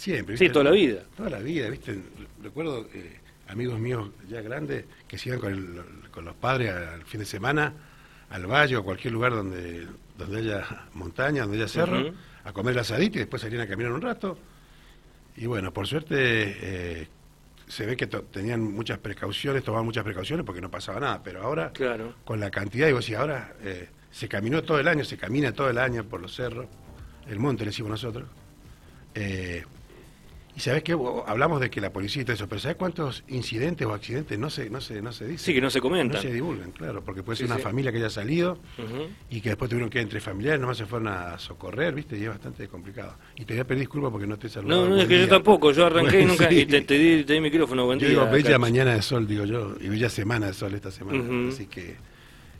Siempre. Sí, ¿viste? toda la vida. Toda la vida, ¿viste? Recuerdo eh, amigos míos ya grandes que se iban con, el- con los padres al fin de semana al valle o cualquier lugar donde, donde haya montaña, donde haya cerro, a comer el asadito y después salían a caminar un rato. Y bueno, por suerte eh, se ve que tenían muchas precauciones, tomaban muchas precauciones porque no pasaba nada, pero ahora Claro. con la cantidad, vos decís, ahora eh, se caminó todo el año, se camina todo el año por los cerros, el monte le decimos nosotros. Eh, y sabés que hablamos de que la policía y todo eso, pero ¿sabés cuántos incidentes o accidentes no se, no se, no se dicen? Sí, que no se No comentan. se divulgan, claro, porque puede ser Sí, una sí. familia que haya salido Ujú. y que después tuvieron que ir entre familiares, nomás se fueron a socorrer, ¿viste? Y es bastante complicado. Y te voy a pedir disculpas porque no te he saludado. No, no, es que yo día. tampoco. Yo arranqué y Bueno, nunca. sí. Y te, te di, te di micrófono. Buen Yo día. digo bella mañana de sol, digo yo, y bella semana de sol esta semana. Ujú. Así que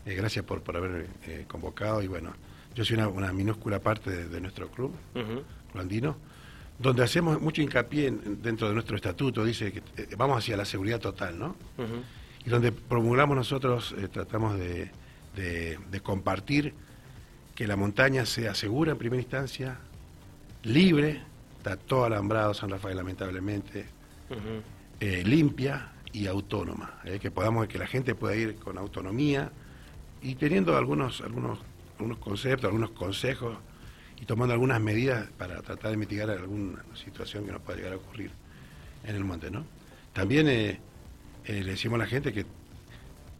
eh, gracias por, por haber eh, convocado. Y bueno, yo soy una, una minúscula parte de, de nuestro club, Ujú. Andino, donde hacemos mucho hincapié en- dentro de nuestro estatuto, dice que eh, vamos hacia la seguridad total, ¿no? Y donde promulgamos nosotros, eh, tratamos de, de- de compartir que la montaña sea segura en primera instancia, libre, está todo alambrado San Rafael lamentablemente, eh, limpia y autónoma, que podamos que la gente pueda ir con autonomía y teniendo algunos algunos algunos conceptos, algunos consejos y tomando algunas medidas para tratar de mitigar alguna situación que nos pueda llegar a ocurrir en el monte, ¿no? También eh, eh, le decimos a la gente que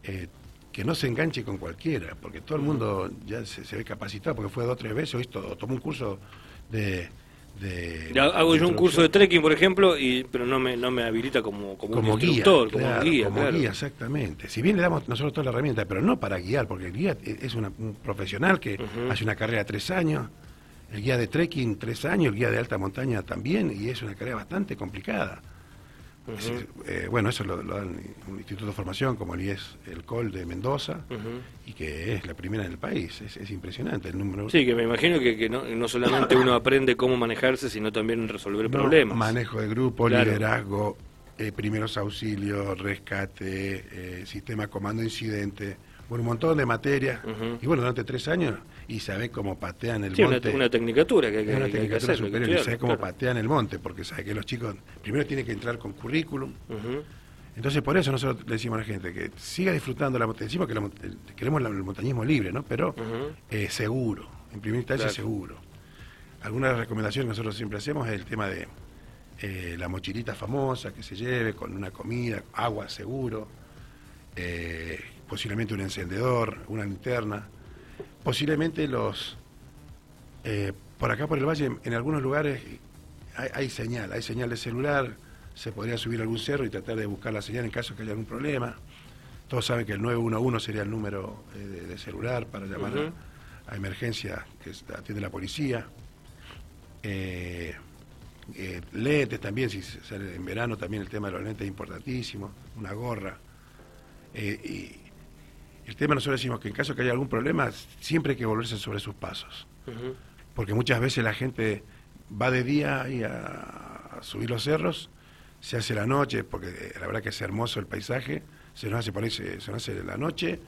eh, que no se enganche con cualquiera, porque todo el mundo ya se, se ve capacitado, porque fue dos o tres veces, o, esto, o tomó un curso de... de Hago yo un de curso de trekking, por ejemplo, y pero no me, no me habilita como, como, como un guía, instructor, como claro, guía, como claro. guía, exactamente. Si bien le damos nosotros toda la herramienta, pero no para guiar, porque el guía es una- un profesional que hace una carrera tres años, el guía de trekking tres años, el guía de alta montaña también, y es una carrera bastante complicada. Es- eh, bueno, eso lo, un instituto de formación como el IES, el COL de Mendoza, y que es la primera en el país. Es, es impresionante el número. Sí, que me imagino que, que no, no solamente uno aprende cómo manejarse, sino también resolver No, problemas. Manejo de grupo, Claro. liderazgo, eh, primeros auxilios, rescate, eh, sistema comando incidente, bueno, un montón de materias. Y bueno, durante tres años, y sabés cómo patean el Sí, una, monte. una tecnicatura que hay que, es una que hay que tecnicatura superior, y claro, sabés cómo claro. patean el monte, porque sabés que los chicos primero tienen que entrar con currículum. Entonces, por eso nosotros le decimos a la gente que siga disfrutando la montaña. Decimos que la queremos la- el montañismo libre, ¿no? Pero eh, seguro, en primera instancia Claro. seguro. Algunas recomendaciones que nosotros siempre hacemos es el tema de eh, la mochilita famosa que se lleve con una comida, agua seguro, eh, posiblemente un encendedor, una linterna, posiblemente los... eh, por acá por el valle, en algunos lugares hay, hay señal, hay señal de celular, se podría subir a algún cerro y tratar de buscar la señal en caso que haya algún problema. Todos saben que el 911 sería el número eh, de, de celular para llamar a- a, emergencia que atiende la policía. Eh, eh, lentes también, si sale en verano también el tema de los lentes es importantísimo, una gorra. Eh, y el tema nosotros decimos que en caso que haya algún problema, siempre hay que volverse sobre sus pasos porque muchas veces la gente va de día y a, a subir los cerros, se hace la noche, porque eh, la verdad que es hermoso el paisaje, se nos hace por ahí, se, se nos hace la noche,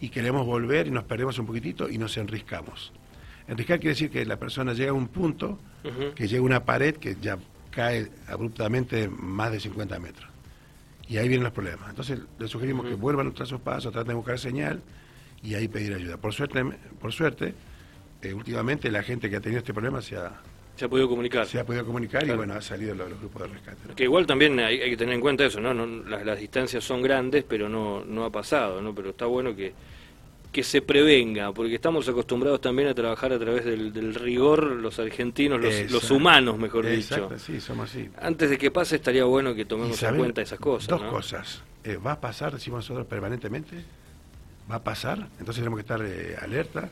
y queremos volver y nos perdemos un poquitito y nos enriscamos. Enriscar quiere decir que la persona llega a un punto, que llega a una pared que ya cae abruptamente más de 50 metros. Y ahí vienen los problemas. Entonces le sugerimos que vuelvan tras sus pasos, traten de buscar señal y ahí pedir ayuda. Por suerte, por suerte eh, últimamente la gente que ha tenido este problema se ha, Se ha podido comunicar. se ha podido comunicar Claro. y bueno, ha salido los, los grupos de rescate. ¿no? Que igual también hay, hay que tener en cuenta eso, ¿no? No, las, las distancias son grandes, pero no, no ha pasado, ¿no? Pero está bueno que, que se prevenga, porque estamos acostumbrados también a trabajar a través del, del rigor, los argentinos, los, los humanos, mejor Exacto, dicho. sí, somos así. Antes de que pase estaría bueno que tomemos en cuenta esas cosas, Dos ¿no? cosas. Eh, ¿Va a pasar, decimos nosotros, permanentemente? ¿Va a pasar? Entonces tenemos que estar eh, alerta.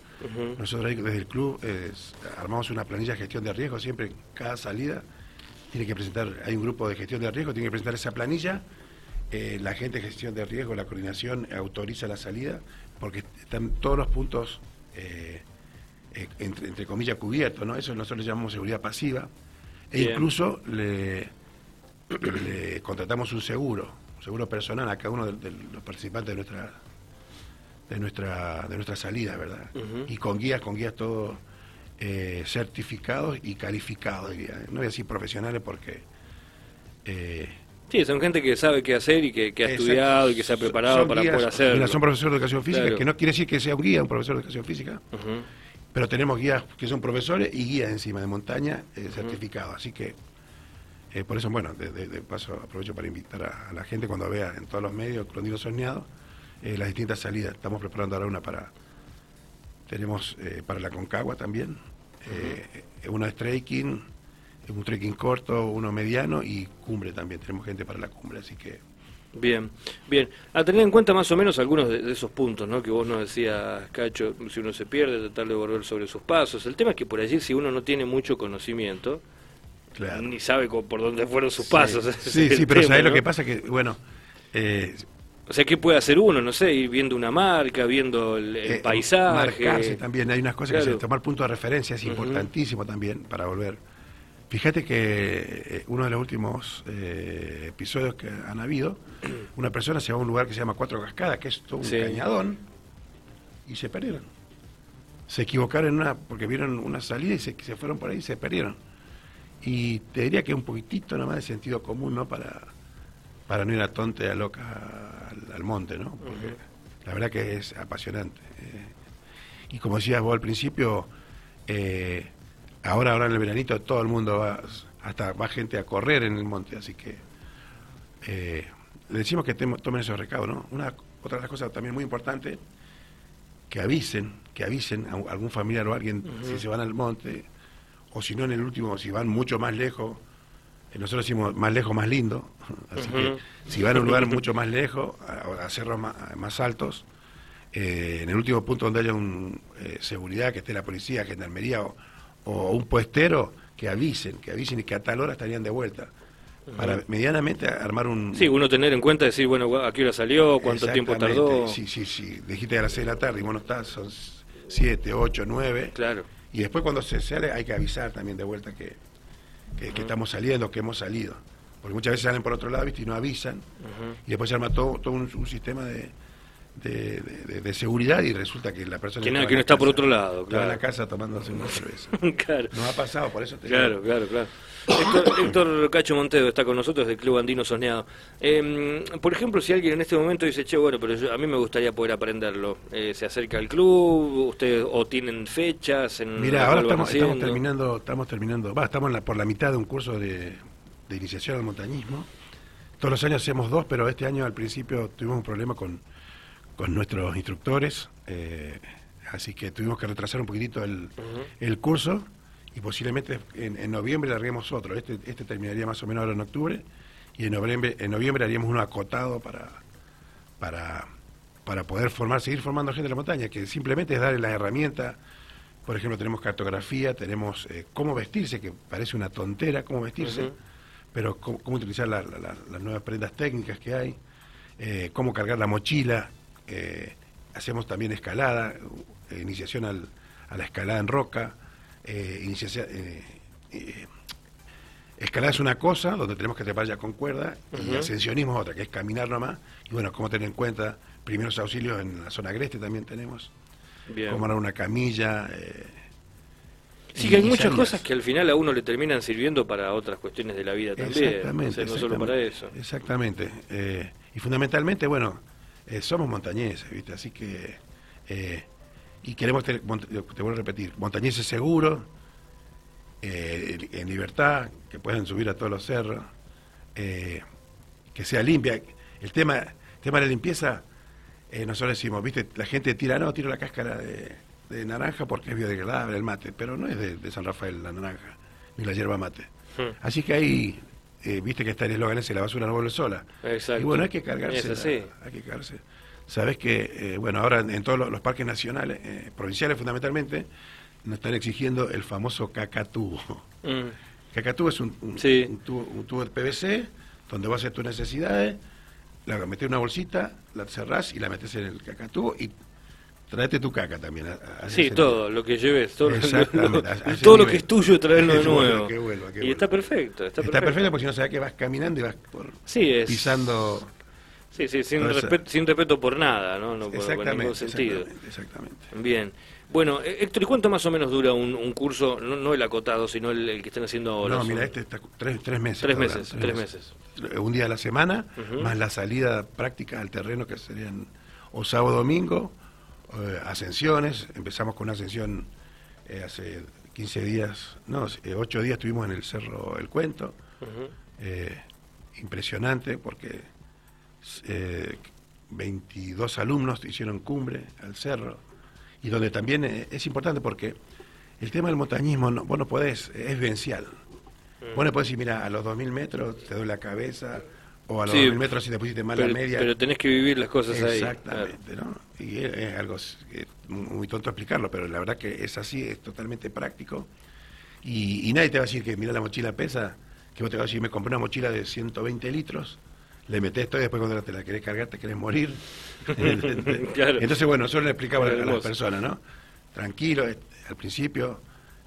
Nosotros ahí desde el club eh, armamos una planilla de gestión de riesgo, siempre cada salida tiene que presentar, hay un grupo de gestión de riesgo, tiene que presentar esa planilla, eh, la gente de gestión de riesgo, la coordinación autoriza la salida, porque están todos los puntos, eh, eh, entre, entre comillas, cubiertos, ¿no? Eso nosotros le llamamos seguridad pasiva, e Bien. incluso le, le contratamos un seguro, un seguro personal a cada uno de, de los participantes de nuestra de nuestra de nuestra salida, ¿verdad? Y con guías, con guías todo eh, certificados y calificados, diría. No voy a decir profesionales porque... Eh, sí, son gente que sabe qué hacer y que, ha estudiado y que se ha preparado para poder hacerlo. son profesores de educación física, que no quiere decir que sea un guía, un profesor de educación física, pero tenemos guías que son profesores y guías encima de montaña eh, certificados. Así que, eh, por eso, bueno, de, paso aprovecho para invitar a, la gente cuando vea en todos los medios Clondino Soñado las distintas salidas. Estamos preparando ahora una para... Tenemos para la Concagua también, eh, uno es trekking, un trekking corto, uno mediano y cumbre también. Tenemos gente para la cumbre, así que. Bien, bien. A tener en cuenta más o menos algunos de, esos puntos, ¿no? Que vos nos decías, Cacho, si uno se pierde, tratar de volver sobre sus pasos. El tema es que por allí, si uno no tiene mucho conocimiento, ni sabe por dónde fueron sus pasos. Sí, sí, pero ¿sabés lo que pasa? Que, bueno, eh, o sea, ¿qué puede hacer uno? No sé, ir viendo una marca, viendo el, eh, paisaje. Marcarse también, hay unas cosas que se tomar punto de referencia es importantísimo también para volver. Fíjate que eh, uno de los últimos eh, episodios que han habido, una persona se va a un lugar que se llama Cuatro Cascadas, que es todo un cañadón, y se perdieron. Se equivocaron en una, porque vieron una salida y se, se fueron por ahí y se perdieron. Y te diría que un poquitito nomás de sentido común, ¿no? Para, para no ir a tonte a loca al, monte, ¿no? Porque la verdad que es apasionante. Eh. y como decías vos al principio, eh, ahora, ahora en el veranito todo el mundo va, hasta va gente a correr en el monte, así que eh, le decimos que tomen esos recados, ¿no? Una, otra de las cosas también muy importante, que avisen, que avisen a algún familiar o alguien si se van al monte, o si no en el último, si van mucho más lejos, nosotros decimos más lejos, más lindo. Así que si van a un lugar mucho más lejos, a, cerros más, altos, eh, en el último punto donde haya un, eh, seguridad, que esté la policía, gendarmería o, o, un puestero, que avisen, que avisen y que a tal hora estarían de vuelta. Para medianamente armar un... Sí, uno tener en cuenta, decir, bueno, ¿a qué hora salió? ¿Cuánto tiempo tardó? Sí, sí, sí. Dijiste a las 6 de la tarde y bueno, está, son 7, 8, 9. Claro. Y después cuando se sale hay que avisar también de vuelta que, que, estamos saliendo, que hemos salido. Porque muchas veces salen por otro lado ¿viste? y no avisan. Y después se arma todo, todo un, sistema de, de, seguridad y resulta que la persona que no, que no está por otro lado claro. en la casa tomándose una cerveza. Claro. no ha pasado por eso te claro claro claro. Héctor, Cacho Montedo está con nosotros del Club Andino Soñado. Em, por ejemplo si alguien en este momento dice che bueno pero a mí me gustaría poder aprenderlo eh, se acerca al club ustedes o tienen fechas en mira ahora estamos, estamos, terminando estamos terminando va estamos por la mitad de un curso de, de iniciación al montañismo. Todos los años hacemos dos pero este año al principio tuvimos un problema con con nuestros instructores, eh, así que tuvimos que retrasar un poquitito el, el curso y posiblemente en, noviembre larguemos otro. Este, este terminaría más o menos ahora en octubre y en noviembre, en noviembre haríamos uno acotado para, para, para poder formar, seguir formando gente de la montaña, que simplemente es darle la herramienta. Por ejemplo, tenemos cartografía, tenemos eh, cómo vestirse, que parece una tontera cómo vestirse, pero cómo, utilizar las nuevas prendas técnicas que hay, eh, cómo cargar la mochila, eh, hacemos también escalada, eh, iniciación a la escalada en roca, eh, iniciación, escalada es una cosa, donde tenemos que trepar ya con cuerda, y ascensionismo es otra, que es caminar nomás, y bueno, como tener en cuenta primeros auxilios en la zona agreste también tenemos, Bien. como una camilla. Sí, que hay muchas cosas que al final a uno le terminan sirviendo para otras cuestiones de la vida también. Exactamente. no solo para eso. Exactamente. y fundamentalmente, bueno, eh, somos montañeses, ¿viste? Así que, eh, y queremos, tener, te vuelvo a repetir, montañeses seguros, eh, en libertad, que puedan subir a todos los cerros, que sea limpia. El tema, el tema de la limpieza, nosotros decimos, ¿viste? La gente tira, no, tiro la cáscara de, naranja porque es biodegradable el mate, pero no es de, San Rafael la naranja, ni la hierba mate. Hmm. Así que hay eh, viste que está el eslogan ese, la basura no vuelve sola. Y bueno, hay que cargarse. hay que cargarse. Sabes que, eh, bueno, ahora en, todos los, parques nacionales, eh, provinciales fundamentalmente, nos están exigiendo el famoso cacatúo. Mm. Cacatúo es un, tubo, de PVC donde vas a hacer tus necesidades, la metes en una bolsita, la cerrás y la metes en el cacatúo y Traete tu caca también. sí, todo, lo que lleves, todo, todo lo que es tuyo, traerlo de nuevo. y está perfecto. Está, está perfecto. porque si no sabes que vas caminando y vas por, pisando... Sí, sí, sin, respeto, sin respeto por nada, ¿no? no por, ningún sentido. Exactamente, Bien. Bueno, eh, Héctor, ¿y cuánto más o menos dura un, curso, no, el acotado, sino el, que están haciendo ahora? No, mira, este está tres, meses. Tres meses, tres, meses. Un día a la semana, más la salida práctica al terreno que serían o sábado domingo, eh, ascensiones. Empezamos con una ascensión eh, hace 15 días, no, 8 días estuvimos en el Cerro El Cuento. impresionante porque 22 alumnos hicieron cumbre al cerro y donde también eh, es importante porque el tema del montañismo, no, vos no podés, es vivencial. Mm. Vos no podés decir, mira, a los 2.000 metros te doy la cabeza, o a los 2.000 metros si te pusiste mal la media. Pero tenés que vivir las cosas ahí. Exactamente, ¿no? Y es, algo muy tonto explicarlo, pero la verdad que es así, es totalmente práctico. Y, y nadie te va a decir que mira la mochila pesa, que vos te vas a decir, me compré una mochila de 120 litros, le metes esto y después cuando te la querés cargar te querés morir. Entonces, bueno, eso le explicaba a las personas, ¿no? Tranquilo, eh, al principio,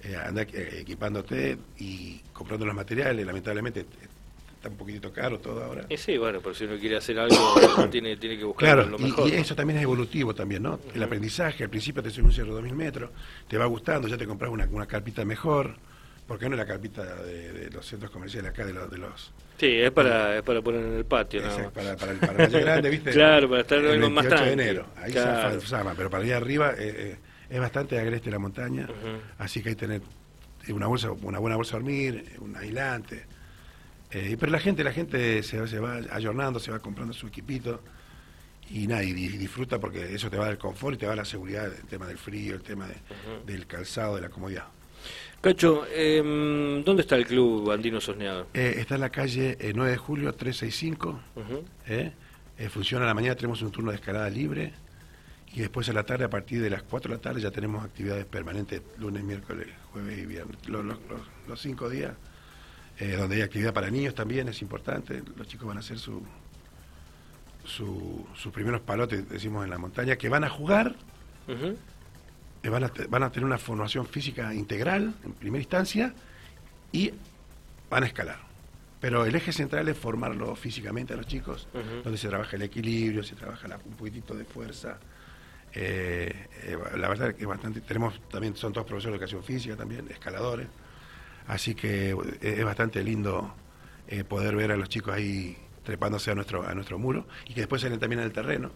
eh, anda eh, equipándote y comprando los materiales, lamentablemente está un poquitito caro todo ahora. Y sí, bueno, por si uno quiere hacer algo, tiene, tiene que buscar lo mejor. Y, eso también es evolutivo también, ¿no? El aprendizaje, al principio te sube un cierre de 2.000 metros, te va gustando, ya te compras una, una carpita mejor, porque no es la carpita de, los centros comerciales acá, de los... De los sí, es para, es para poner en el patio. ¿no? para, para, el, para Grande, ¿viste? claro, para estar el más tarde. de enero, ahí se llama, pero para allá arriba eh, eh, es bastante agreste la montaña, así que hay que tener una bolsa, una buena bolsa de dormir, un aislante. Eh, pero la gente, la gente se, se, va ayornando, se va comprando su equipito y nada, y disfruta porque eso te va a dar el confort y te va la seguridad, el tema del frío, el tema del calzado, de la comodidad. Cacho, eh, ¿dónde está el club Andino Sosneado? Eh, está en la calle 9 eh, de julio 365. Eh, funciona a la mañana, tenemos un turno de escalada libre. Y después a la tarde, a partir de las 4 de la tarde, ya tenemos actividades permanentes, lunes, miércoles, jueves y viernes. Los, cinco días, donde hay actividad para niños también, es importante. Los chicos van a hacer su, sus primeros palotes, decimos, en la montaña, que van a jugar. Eh, van a, van a tener una formación física integral en primera instancia y van a escalar. Pero el eje central es formarlo físicamente a los chicos, donde se trabaja el equilibrio, se trabaja un poquitito de fuerza. Eh, eh, la verdad es que bastante, tenemos también, son todos profesores de educación física también, escaladores, así que es bastante lindo poder ver a los chicos ahí trepándose a nuestro, a nuestro muro y que después salen también al terreno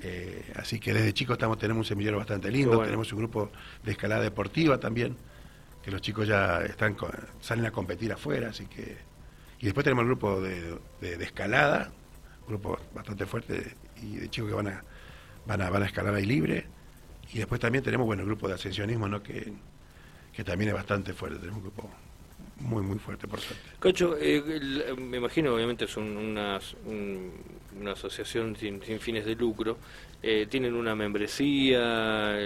eh, así que desde chicos estamos, tenemos un semillero bastante lindo, tenemos un grupo de escalada deportiva también, que los chicos ya están salen a competir afuera, así que... Y después tenemos el grupo de, de, escalada, un grupo bastante fuerte y de chicos que van a, van a, van a escalar ahí libre. Y después también tenemos, bueno, el grupo de ascensionismo, ¿no? Que, que también es bastante fuerte, tenemos un grupo muy, muy fuerte, por suerte. Cacho, eh, me imagino, obviamente, es una, una asociación sin, fines de lucro. Eh, ¿Tienen una membresía?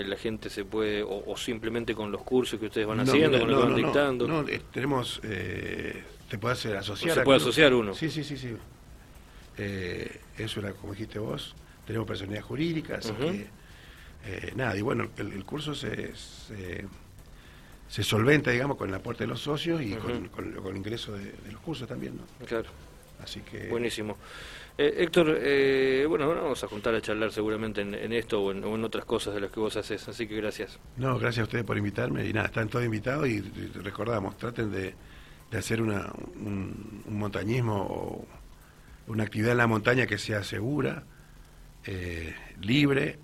¿La gente se puede, o, simplemente con los cursos que ustedes van haciendo, con lo que van dictando? No, eh, tenemos, te puedes asociar. se puede asociar uno. Sí, sí, sí, sí. eso era, como dijiste vos, tenemos personalidad jurídica, así que, nada, y bueno, el, curso se se solventa, digamos, con el aporte de los socios y con, el ingreso de, los cursos también, ¿no? Claro. Así que... Buenísimo. Eh, Héctor, eh, bueno, vamos a juntar a charlar seguramente en, esto o en, otras cosas de las que vos haces, así que gracias. No, gracias a ustedes por invitarme y nada, están todos invitados y, recordamos, traten de, hacer una, un, montañismo o una actividad en la montaña que sea segura, eh, libre